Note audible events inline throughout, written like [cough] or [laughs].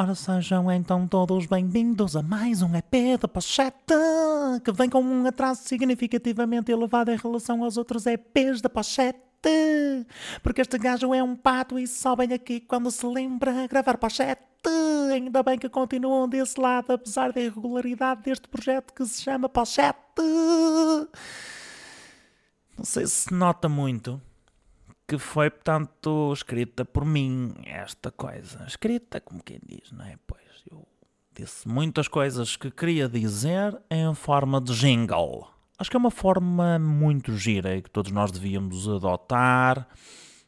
Ora sejam então todos bem-vindos a mais um EP da Pochete, que vem com um atraso significativamente elevado em relação aos outros EPs da Pochete. Porque este gajo é um pato e só vem aqui quando se lembra gravar Pochete. Ainda bem que continuam desse lado, apesar da irregularidade deste projeto que se chama Pochete. Não sei se nota muito, que foi, portanto, escrita por mim, esta coisa. Escrita, como quem diz, não é? Pois eu disse muitas coisas que queria dizer em forma de jingle. Acho que é uma forma muito gira e que todos nós devíamos adotar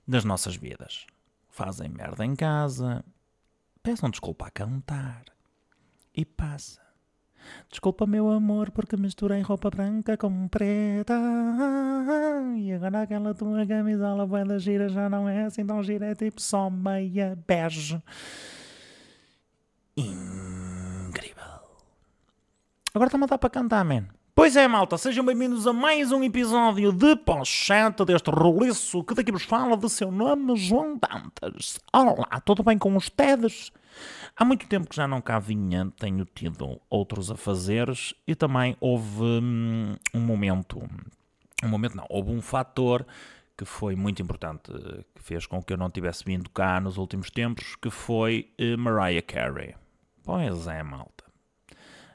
nas nossas vidas. Fazem merda em casa, peçam desculpa a cantar e passa. Desculpa, meu amor, porque misturei roupa branca com preta. E agora aquela tua camisola bué da gira já não é assim tão gira, é tipo só meia bege. Incrível. Agora está-me a dar para cantar, man. Pois é, malta, sejam bem-vindos a mais um episódio de Pochete deste roliço que daqui vos fala de seu nome, João Dantas. Olá, tudo bem com os tedes? Há muito tempo que já não cá vinha, tenho tido outros afazeres e também houve hum, um momento, um momento não, houve um fator que foi muito importante, que fez com que eu não tivesse vindo cá nos últimos tempos, que foi uh, Mariah Carey. Pois é, malta.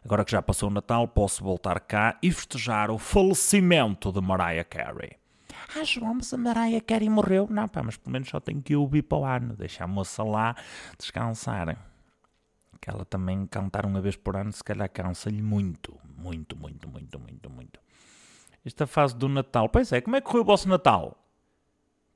Agora que já passou o Natal, posso voltar cá e festejar o falecimento de Mariah Carey. Ah, João, mas a Mariah Carey morreu. Não, pá, mas pelo menos só tenho que ouvir para o ano. Deixar a moça lá descansar. Que ela também cantar uma vez por ano, se calhar cansa-lhe muito. Muito, muito, muito, muito, muito. Esta fase do Natal. Pois é, como é que correu o vosso Natal?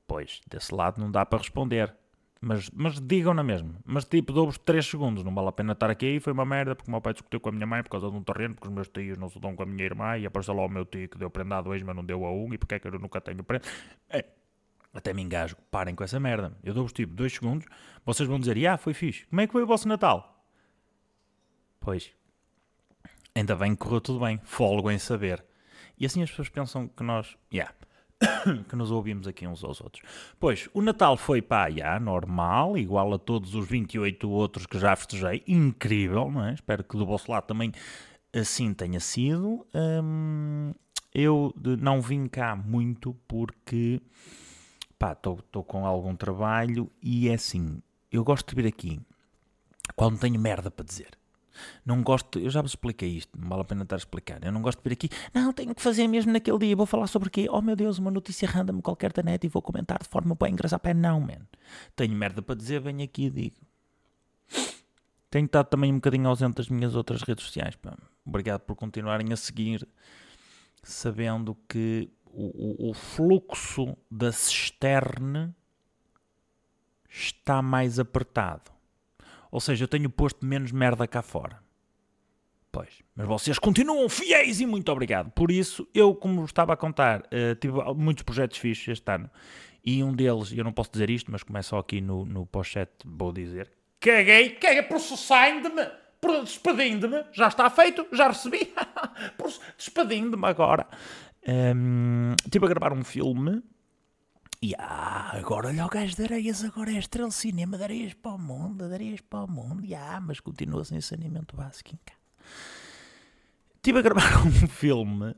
Pois, desse lado não dá para responder. Mas, mas digam na mesma. Mas tipo, dou-vos 3 segundos. Não vale a pena estar aqui. Foi uma merda porque o meu pai discutiu com a minha mãe por causa de um terreno. Porque os meus tios não se dão com a minha irmã. E apareceu lá o meu tio que deu prenda a dois, mas não deu a um. E porque é que eu nunca tenho prenda? É. Até me engasgo. Parem com essa merda. Eu dou-vos tipo 2 segundos. Vocês vão dizer: Ah, foi fixe. Como é que foi o vosso Natal? Pois. Ainda bem que correu tudo bem. Folgo em saber. E assim as pessoas pensam que nós. Yeah. [coughs] que nos ouvimos aqui uns aos outros. Pois, o Natal foi pá, já, normal, igual a todos os 28 outros que já festejei, incrível, não é? Espero que do vosso lado também assim tenha sido. Hum, eu não vim cá muito porque, pá, estou com algum trabalho e é assim, eu gosto de vir aqui quando tenho merda para dizer. Não gosto, eu já vos expliquei isto, não vale a pena estar a explicar. Eu não gosto de vir aqui, não, tenho que fazer mesmo naquele dia, vou falar sobre quê? Oh meu Deus, uma notícia random qualquer da net e vou comentar de forma bem engraçada. Não, man. Tenho merda para dizer, venho aqui e digo. Tenho estado também um bocadinho ausente das minhas outras redes sociais. Pá. Obrigado por continuarem a seguir, sabendo que o, o, o fluxo da cisterne está mais apertado. Ou seja, eu tenho posto menos merda cá fora. Pois, mas vocês continuam fiéis e muito obrigado. Por isso, eu, como estava a contar, uh, tive muitos projetos fixos este ano. E um deles, eu não posso dizer isto, mas começa aqui no, no pochete, vou dizer. Caguei, caguei, processando-me, despedindo-me, já está feito, já recebi, [laughs] despedindo-me agora. Um, estive a gravar um filme e ah, agora olha o gajo de areias, agora é estrela cinema de areias para o mundo, de areias para o mundo. E ah, mas continua sem saneamento básico em casa. Estive a gravar [laughs] um filme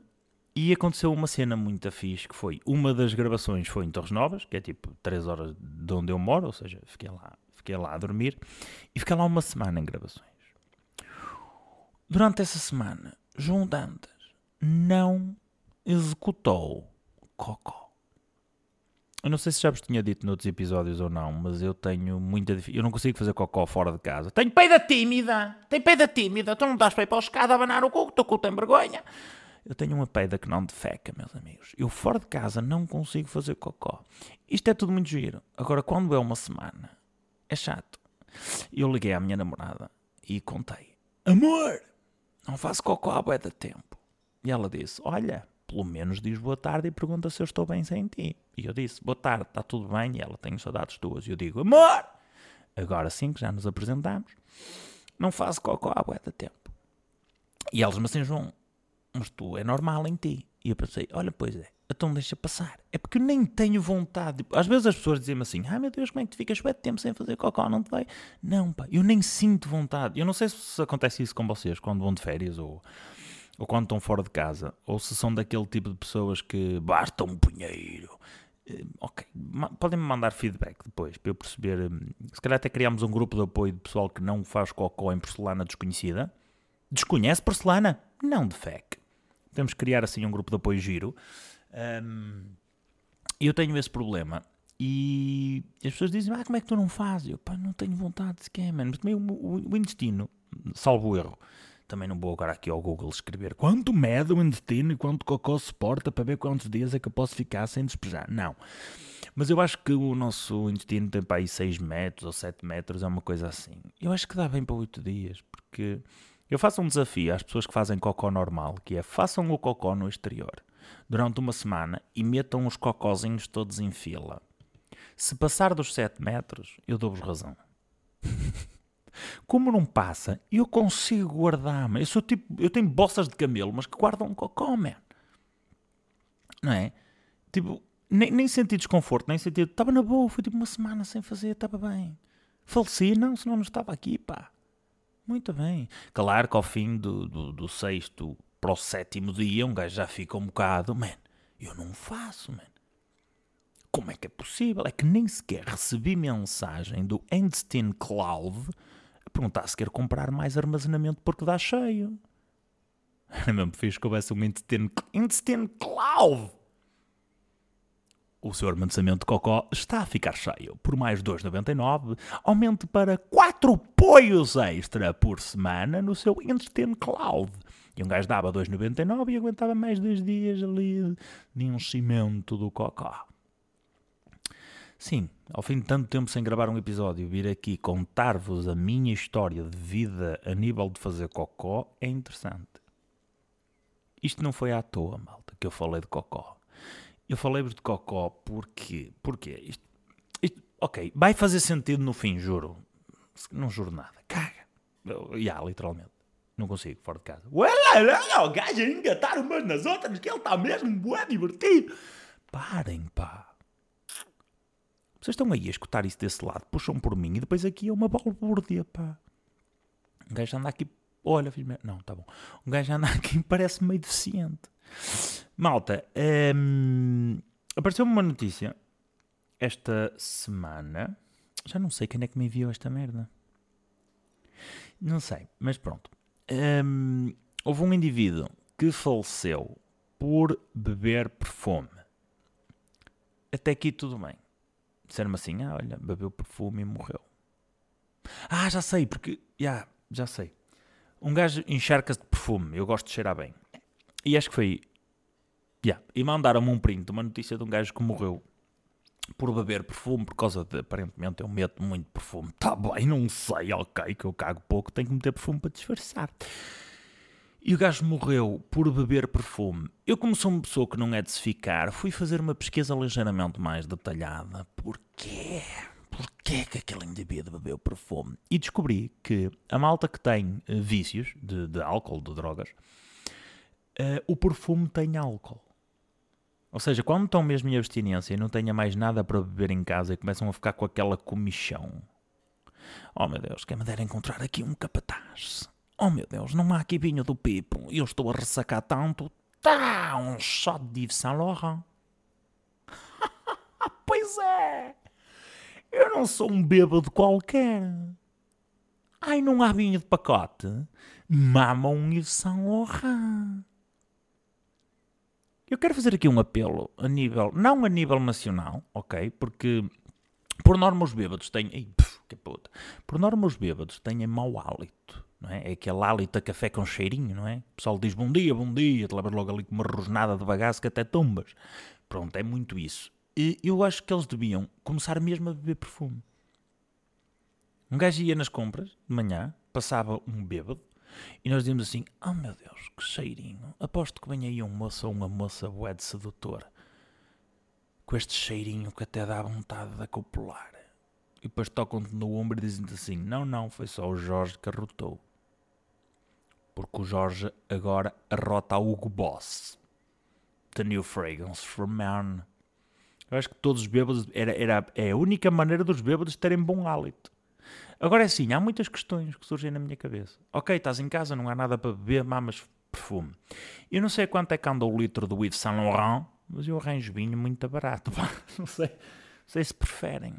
e aconteceu uma cena muito fixe, que foi, uma das gravações foi em Torres Novas, que é tipo 3 horas de onde eu moro, ou seja, fiquei lá, fiquei lá a dormir, e fiquei lá uma semana em gravações. Durante essa semana, João Dantas não executou Cocó. Eu não sei se já vos tinha dito noutros episódios ou não, mas eu tenho muita dificuldade. Eu não consigo fazer cocó fora de casa. Tenho peida tímida! Tenho peida tímida! Tu não estás para ir para a escada a abanar o cu, o teu cu tem vergonha. Eu tenho uma peida que não defeca, meus amigos. Eu fora de casa não consigo fazer cocó. Isto é tudo muito giro. Agora, quando é uma semana, é chato. Eu liguei à minha namorada e contei. Amor, não faço cocó há bué de tempo. E ela disse, olha, pelo menos diz boa tarde e pergunta se eu estou bem sem ti. E eu disse, boa tarde, está tudo bem? E ela, tenho saudades tuas. E eu digo, amor! Agora sim que já nos apresentamos, não faço cocó há bué de tempo. E eles me assim, João, mas tu é normal em ti. E eu pensei, olha, pois é, então deixa passar. É porque eu nem tenho vontade. Tipo, Às vezes as pessoas dizem-me assim, ai meu Deus, como é que tu ficas bué de tempo sem fazer cocó, não te vai? Não, pá, eu nem sinto vontade. Eu não sei se acontece isso com vocês quando vão de férias ou, ou quando estão fora de casa, ou se são daquele tipo de pessoas que basta um punheiro. Eh, Ok, podem-me mandar feedback depois para eu perceber. hum, Se calhar até criamos um grupo de apoio de pessoal que não faz cocó em porcelana desconhecida. Desconhece porcelana? Não de fec. Temos que criar assim um grupo de apoio giro. Hum, eu tenho esse problema. E as pessoas dizem, ah, como é que tu não fazes? Eu, pá, não tenho vontade sequer, mano. Mas também o, o- o intestino, salvo erro. Também não vou agora aqui ao Google escrever quanto mede o intestino e quanto cocô suporta para ver quantos dias é que eu posso ficar sem despejar. Não. Mas eu acho que o nosso intestino tem para aí 6 metros ou 7 metros, é uma coisa assim. Eu acho que dá bem para 8 dias, porque eu faço um desafio às pessoas que fazem cocó normal, que é façam o cocó no exterior durante uma semana e metam os cocózinhos todos em fila. Se passar dos 7 metros, eu dou-vos razão. [laughs] Como não passa, eu consigo guardar-me. Eu sou tipo, eu tenho bossas de camelo, mas que guardam cocó, man. Não é? Tipo, nem, nem senti desconforto, nem senti. Estava na boa, foi tipo uma semana sem fazer, estava bem. Faleci, não, senão não estava aqui, pá. Muito bem. Claro que ao fim do, do, do sexto para o sétimo dia, um gajo já fica um bocado, man, eu não faço, man. Como é que é possível? É que nem sequer recebi mensagem do Einstein Cloud perguntar se quer comprar mais armazenamento porque dá cheio. Era [laughs] mesmo fixe que houvesse um Einstein, Einstein Cloud. O seu armazenamento de cocó está a ficar cheio. Por mais 2,99, aumente para 4 apoios extra por semana no seu Instant Cloud. E um gajo dava 2,99 e aguentava mais dois dias ali de enchimento do cocó. Sim, ao fim de tanto tempo sem gravar um episódio, vir aqui contar-vos a minha história de vida a nível de fazer cocó é interessante. Isto não foi à toa, malta, que eu falei de cocó. Eu falei-vos de cocó porque. Porquê? Isto, isto, ok, vai fazer sentido no fim, juro. Não juro nada. Caga. Já, yeah, literalmente. Não consigo, fora de casa. Ué, o gajo a engatar umas nas outras, que ele está mesmo bué divertido. Parem, pá. Vocês estão aí a escutar isso desse lado, puxam por mim e depois aqui é uma balbúrdia, pá. Um gajo anda aqui. Olha, meu. Não, tá bom. Um gajo anda aqui [laughs] parece meio deficiente. Malta, hum, apareceu-me uma notícia esta semana. Já não sei quem é que me enviou esta merda. Não sei, mas pronto. Hum, houve um indivíduo que faleceu por beber perfume. Até aqui tudo bem. Disseram-me assim: ah, olha, bebeu perfume e morreu. Ah, já sei, porque. já já sei. Um gajo encharca-se de perfume. Eu gosto de cheirar bem. E acho que foi. Yeah. E mandaram-me um print uma notícia de um gajo que morreu por beber perfume, por causa de, aparentemente, eu meto muito perfume. Tá bem, não sei, ok, que eu cago pouco, tenho que meter perfume para disfarçar. E o gajo morreu por beber perfume. Eu, como sou uma pessoa que não é de se ficar, fui fazer uma pesquisa ligeiramente mais detalhada. Porquê? Porquê que aquele indivíduo bebeu perfume? E descobri que a malta que tem eh, vícios de, de álcool, de drogas, eh, o perfume tem álcool. Ou seja, quando estão mesmo em abstinência e não tenha mais nada para beber em casa e começam a ficar com aquela comichão. Oh meu Deus, quem me dera encontrar aqui um capataz. Oh meu Deus, não há aqui vinho do Pipo. Eu estou a ressacar tanto. Tá, um shot de Yves Saint Laurent. [laughs] pois é. Eu não sou um bêbado qualquer. Ai, não há vinho de pacote? Mama um Yves Saint Laurent. Eu quero fazer aqui um apelo a nível, não a nível nacional, ok? Porque por norma os bêbados têm, ei, puf, que puta. Por norma os bêbados têm mau hálito, não é? É aquele hálito a café com cheirinho, não é? O pessoal diz bom dia, bom dia, te levas logo ali com uma rosnada de bagaço que até tumbas. Pronto, é muito isso. E eu acho que eles deviam começar mesmo a beber perfume. Um gajo ia nas compras, de manhã, passava um bêbado, e nós dizíamos assim: Oh meu Deus, que cheirinho! Aposto que vem aí um moço ou uma moça bué de sedutora, com este cheirinho que até dá vontade de acopular. E depois tocam-te no ombro e dizem-te assim: Não, não, foi só o Jorge que arrotou. Porque o Jorge agora arrota a Hugo Boss. the new fragrance for men. Eu acho que todos os bêbados, era, era, é a única maneira dos bêbados terem bom hálito. Agora é assim, há muitas questões que surgem na minha cabeça. Ok, estás em casa, não há nada para beber, mamas perfume. Eu não sei quanto é que anda o litro do Yves Saint Laurent, mas eu arranjo vinho muito barato. [laughs] Não sei, não sei se preferem.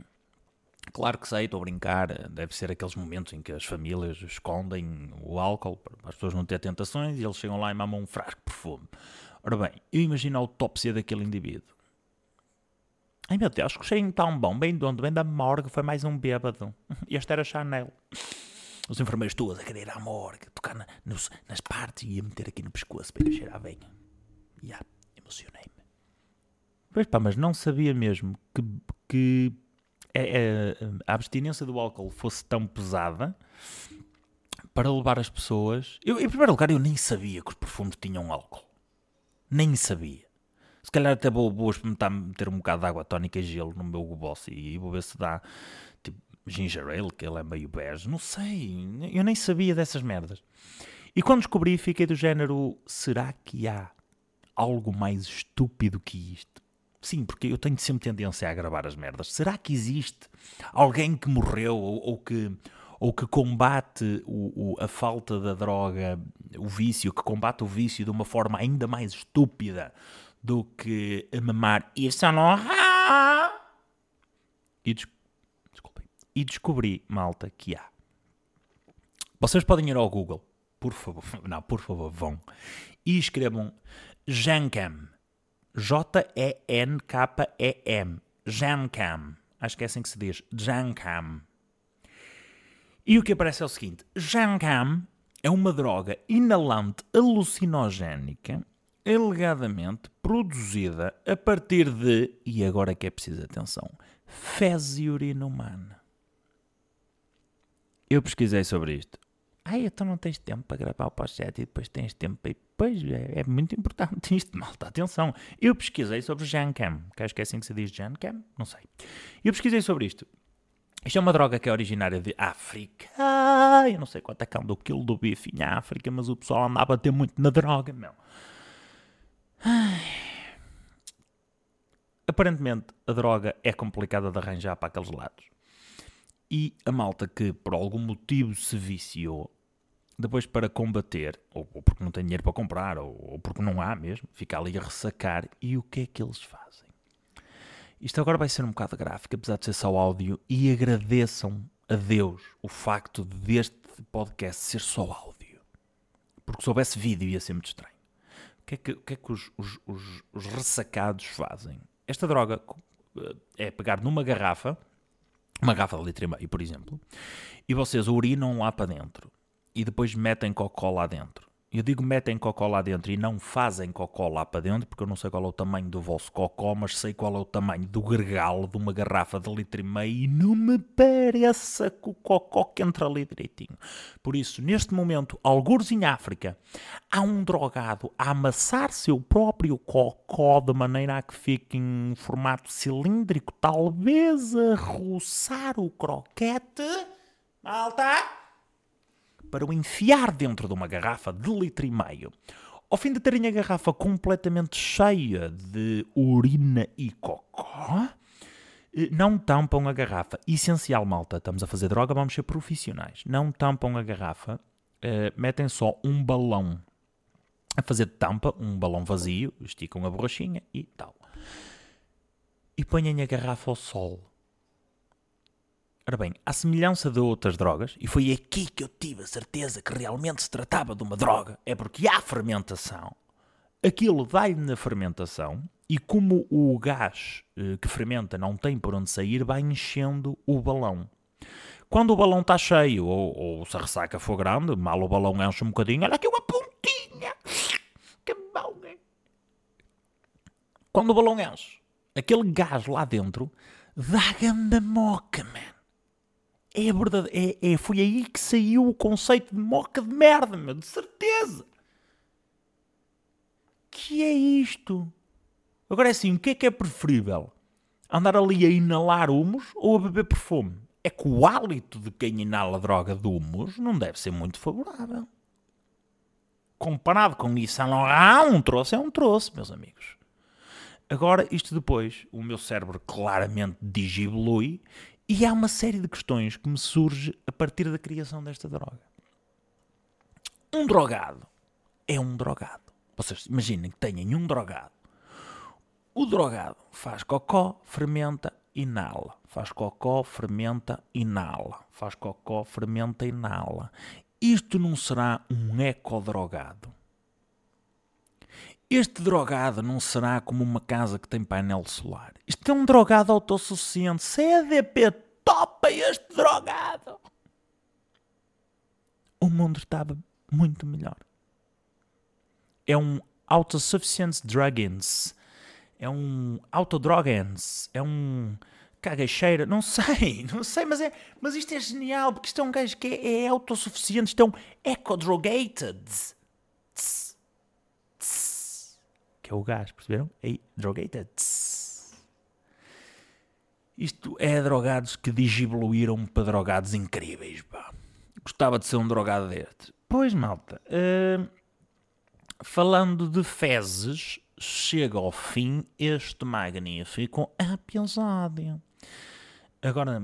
Claro que sei, estou a brincar. Deve ser aqueles momentos em que as famílias escondem o álcool para as pessoas não terem tentações e eles chegam lá e mamam um frasco de perfume. Ora bem, eu imagino a autópsia daquele indivíduo. Ai meu Deus, que cheirinho tão bom, bem de onde? Bem da morgue, foi mais um bêbado. [laughs] Este era Chanel. Os enfermeiros todos a querer ir à morgue, tocar na, nos, nas partes e ia meter aqui no pescoço para eu cheirar bem. E yeah, emocionei-me. Pois pá, mas não sabia mesmo que, que a, é, é, a, abstinência do álcool fosse tão pesada para levar as pessoas. Eu, em primeiro lugar, eu nem sabia que os perfumes tinham álcool. Nem sabia. Se calhar até vou, vou experimentar meter um bocado de água tónica e gelo no meu gobosse e vou ver se dá tipo ginger ale, que ele é meio bege. Não sei, eu nem sabia dessas merdas. E quando descobri, fiquei do género: será que há algo mais estúpido que isto? Sim, porque eu tenho sempre tendência a gravar as merdas. Será que existe alguém que morreu ou, ou que ou que combate o, o, a falta da droga, o vício, que combate o vício de uma forma ainda mais estúpida do que a mamar Yves Saint Laurent. E, des desculpem, e descobri, malta, que há. Vocês podem ir ao Google, por favor, [laughs] não, por favor, vão, e escrevam Jancam. J-E-N-K-E-M. Jancam. Acho que é assim que se diz. Jancam. E o que aparece é o seguinte: Jancam é uma droga inalante alucinogénica alegadamente produzida a partir de, e agora que é preciso atenção, fezes e urina humana. Eu pesquisei sobre isto. Ai, então não tens tempo para gravar o podcast e depois tens tempo para ir. Pois, é, é muito importante [laughs] isto, malta. Atenção. Eu pesquisei sobre Jancam, que acho que é assim que se diz Jancam, não sei. Eu pesquisei sobre isto. Isto é uma droga que é originária de África. Eu não sei quanto é que anda o quilo do bife em África, mas o pessoal andava a bater muito na droga, meu. Aparentemente a droga é complicada de arranjar para aqueles lados. E a malta que por algum motivo se viciou, depois para combater, ou, porque não tem dinheiro para comprar, ou, ou porque não há mesmo, fica ali a ressacar. E o que é que eles fazem? Isto agora vai ser um bocado gráfico, apesar de ser só áudio, e agradeçam a Deus o facto deste podcast ser só áudio. Porque se houvesse vídeo ia ser muito estranho. O que é que, o que, é que os, os, os, os ressacados fazem? Esta droga eh, é pegar numa garrafa, uma garrafa de litro e meio, por exemplo, e vocês urinam lá para dentro e depois metem cocó lá dentro. Eu digo metem cocó lá dentro e não fazem cocó lá para dentro, porque eu não sei qual é o tamanho do vosso cocó, mas sei qual é o tamanho do gregal de uma garrafa de litro e meio e não me parece que o cocó que entra ali direitinho. Por isso, neste momento, alguns em África, há um drogado a amassar seu próprio cocó de maneira a que fique em formato cilíndrico, talvez a roçar o croquete. Malta! Para o enfiar dentro de uma garrafa de litro e meio. Ao fim de terem a garrafa completamente cheia de urina e cocó, eh, não tampam a garrafa. Essencial, malta. Estamos a fazer droga, vamos ser profissionais. Não tampam a garrafa, uh, metem só um balão a fazer tampa, um balão vazio, esticam a borrachinha e tal. E ponham a garrafa ao sol. Ora bem, à semelhança de outras drogas, e foi aqui que eu tive a certeza que realmente se tratava de uma droga, é porque há fermentação. Aquilo vai na fermentação e como o gás eh, que fermenta não tem por onde sair, vai enchendo o balão. Quando o balão está cheio ou, ou, se a ressaca for grande, mal o balão enche um bocadinho, olha aqui uma pontinha. Que bom, é? Quando o balão enche, aquele gás lá dentro dá ganda moca, man. É verdade, é, é, foi aí que saiu o conceito de moca de merda, meu, de certeza. Que é isto? Agora é assim, o que é que é preferível? Andar ali a inalar humus ou a beber perfume? É que o hálito de quem inala droga de humus não deve ser muito favorável. Comparado com isso, um troço é um troço, meus amigos. Agora, isto depois, o meu cérebro claramente digivolui e há uma série de questões que me surge a partir da criação desta droga. Um drogado é um drogado. Vocês imaginem que tenham um drogado. O drogado faz cocó, fermenta, inala. Faz cocó, fermenta, inala. Faz cocó, fermenta, inala. Isto não será um ecodrogado. Este drogado não será como uma casa que tem painel solar. Isto é um drogado autossuficiente. CDP topa este drogado. O mundo estava muito melhor. É um autosufficient druggins. É um autodrogens. É um cagacheira. Não sei, [laughs] não sei, mas, é, mas isto é genial porque isto é um gajo que é, é autossuficiente. Isto é um ecodrogated. que o gás, perceberam? É drogated. Isto é drogados que digivoluíram para drogados incríveis, pá. Gostava de ser um drogado deste. Pois, malta. Uh, falando de fezes, chega ao fim este magnífico episódio. Agora,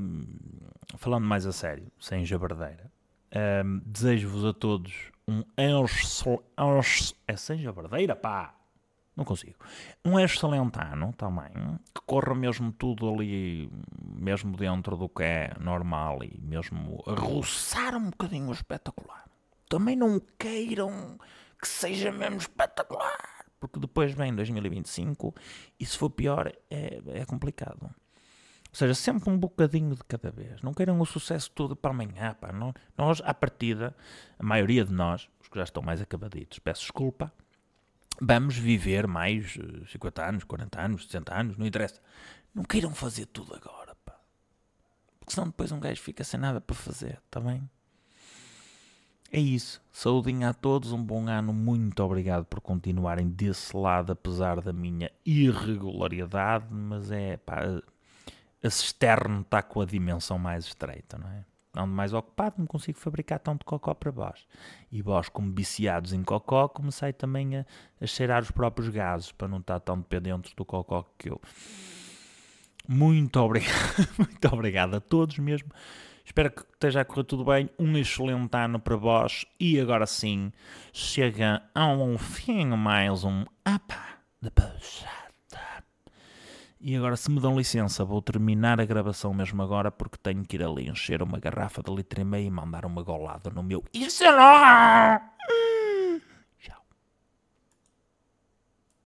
falando mais a sério, sem jabardeira, uh, desejo-vos a todos um. É sem jabardeira, pá! Não consigo. Um excelente ano também, que corra mesmo tudo ali, mesmo dentro do que é normal e mesmo a roçar um bocadinho o espetacular. Também não queiram que seja mesmo espetacular, porque depois vem 2025 e se for pior é, é complicado. Ou seja, sempre um bocadinho de cada vez. Não queiram o sucesso todo para amanhã. Pá. Nós, à partida, a maioria de nós, os que já estão mais acabaditos, peço desculpa, vamos viver mais 50 eh, anos, 40 anos, 60 anos, não interessa. Não queiram fazer tudo agora, pá. Porque senão depois um gajo fica sem nada para fazer, está bem? É isso. Saudinha a todos, um bom ano. Muito obrigado por continuarem desse lado, apesar da minha irregularidade. Mas é, pá, a cisterna está com a dimensão mais estreita, não é? Ando mais ocupado, não consigo fabricar tanto cocó para vós. E vós, como viciados em cocó, comecei também a, a cheirar os próprios gases para não estar tão dependente do cocó que eu. Muito obrigado, [laughs] muito obrigado a todos mesmo. Espero que esteja a correr tudo bem. Um excelente ano para vós. E agora sim, chega a um fim mais um APA de Puxa. E agora, se me dão licença, vou terminar a gravação mesmo agora porque tenho que ir ali encher uma garrafa de litro e meio e mandar uma golada no meu. Isso não!